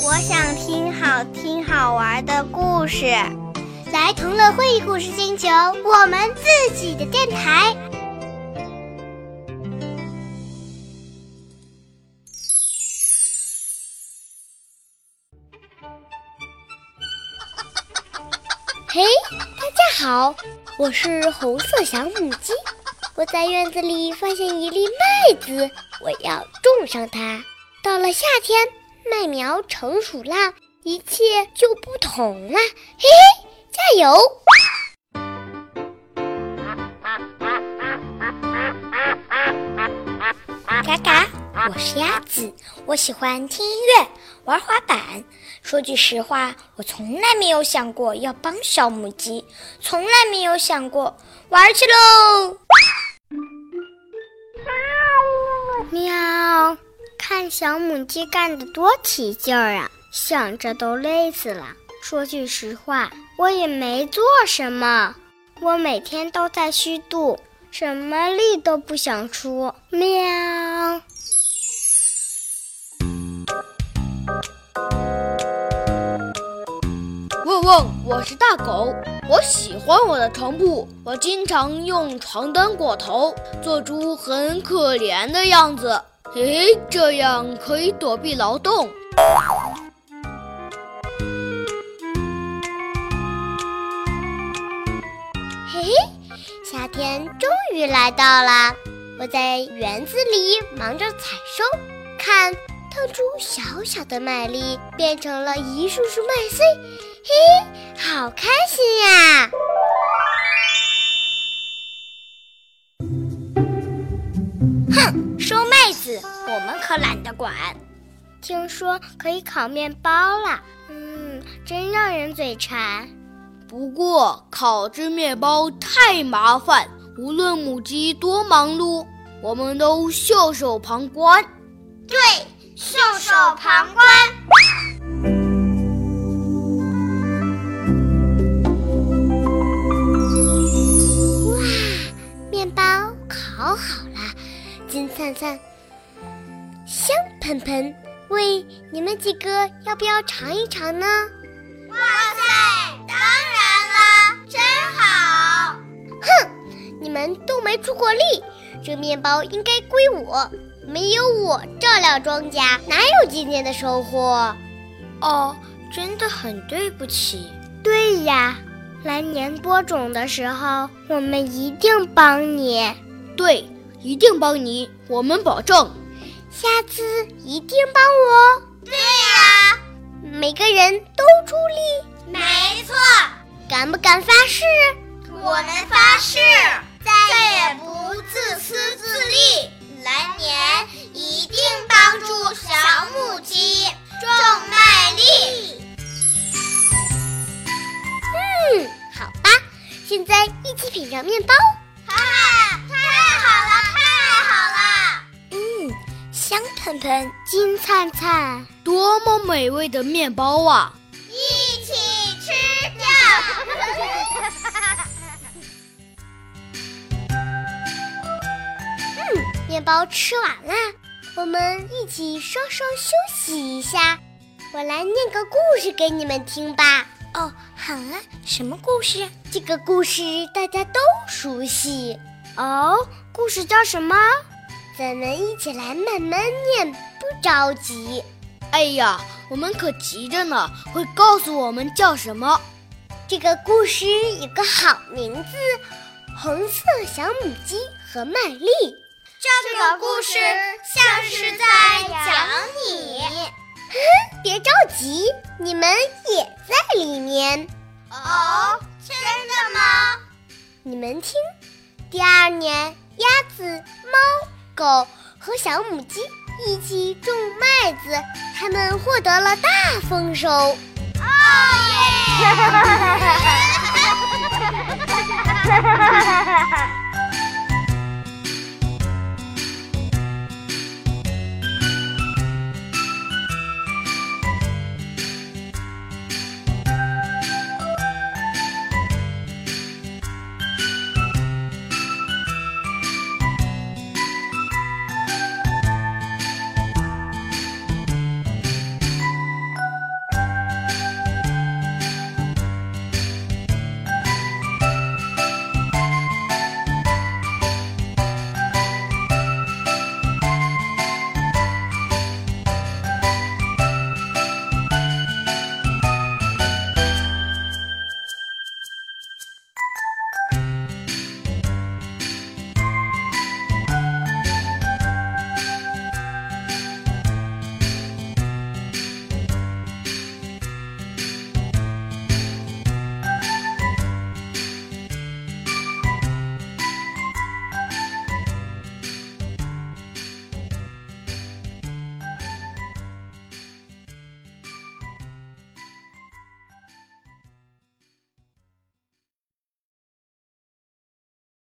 我想听好听好玩的故事，来同乐会故事星球，我们自己的电台。嘿，大家好，我是红色小母鸡。我在院子里发现一粒麦子，我要种上它。到了夏天，麦苗成熟啦，一切就不同了。嘿嘿，加油！嘎嘎，我是鸭子，我喜欢听音乐、玩滑板。说句实话，我从来没有想过要帮小母鸡，从来没有想过玩去喽。喵，看小母鸡干得多起劲儿啊，想着都累死了。说句实话，我也没做什么，我每天都在虚度，什么力都不想出。喵。汪汪！我是大狗，我喜欢我的床铺，我经常用床单裹头，做出很可怜的样子。嘿，这样可以躲避劳动。嘿嘿，夏天终于来到了，我在园子里忙着采收，看，腾出小小的麦粒变成了一束束麦穗。嘿，好开心呀！可懒得管。听说可以烤面包了，嗯，真让人嘴馋。不过烤制面包太麻烦，无论母鸡多忙碌，我们都袖手旁观。对，袖手旁观。哇，面包烤好了，金灿灿，香喷喷。喂，你们几个要不要尝一尝呢？哇塞，当然啦，真好！哼，你们都没出过力，这面包应该归我。没有我照料庄稼，哪有今天的收获？哦，真的很对不起。对呀，来年播种的时候，我们一定帮你。对，一定帮你，我们保证。下次一定帮我。对呀，每个人都出力。没错，敢不敢发誓？我们发誓，再也不自私自利。来年一定帮助小母鸡种麦粒。嗯，好吧，现在一起品尝面包。香喷喷，金灿灿，多么美味的面包啊！一起吃掉。嗯，面包吃完了，我们一起稍稍休息一下。我来念个故事给你们听吧。哦，好啊，什么故事？这个故事大家都熟悉。哦，故事叫什么？咱们一起来慢慢念，不着急。哎呀，我们可急着呢，会告诉我们叫什么。这个故事有个好名字：红色小母鸡和麦粒。这个故事像是在讲你。别着急，你们也在里面。哦，真的吗？你们听，第二年，鸭子、猫、狗和小母鸡一起种麦子，他们获得了大丰收。哦耶！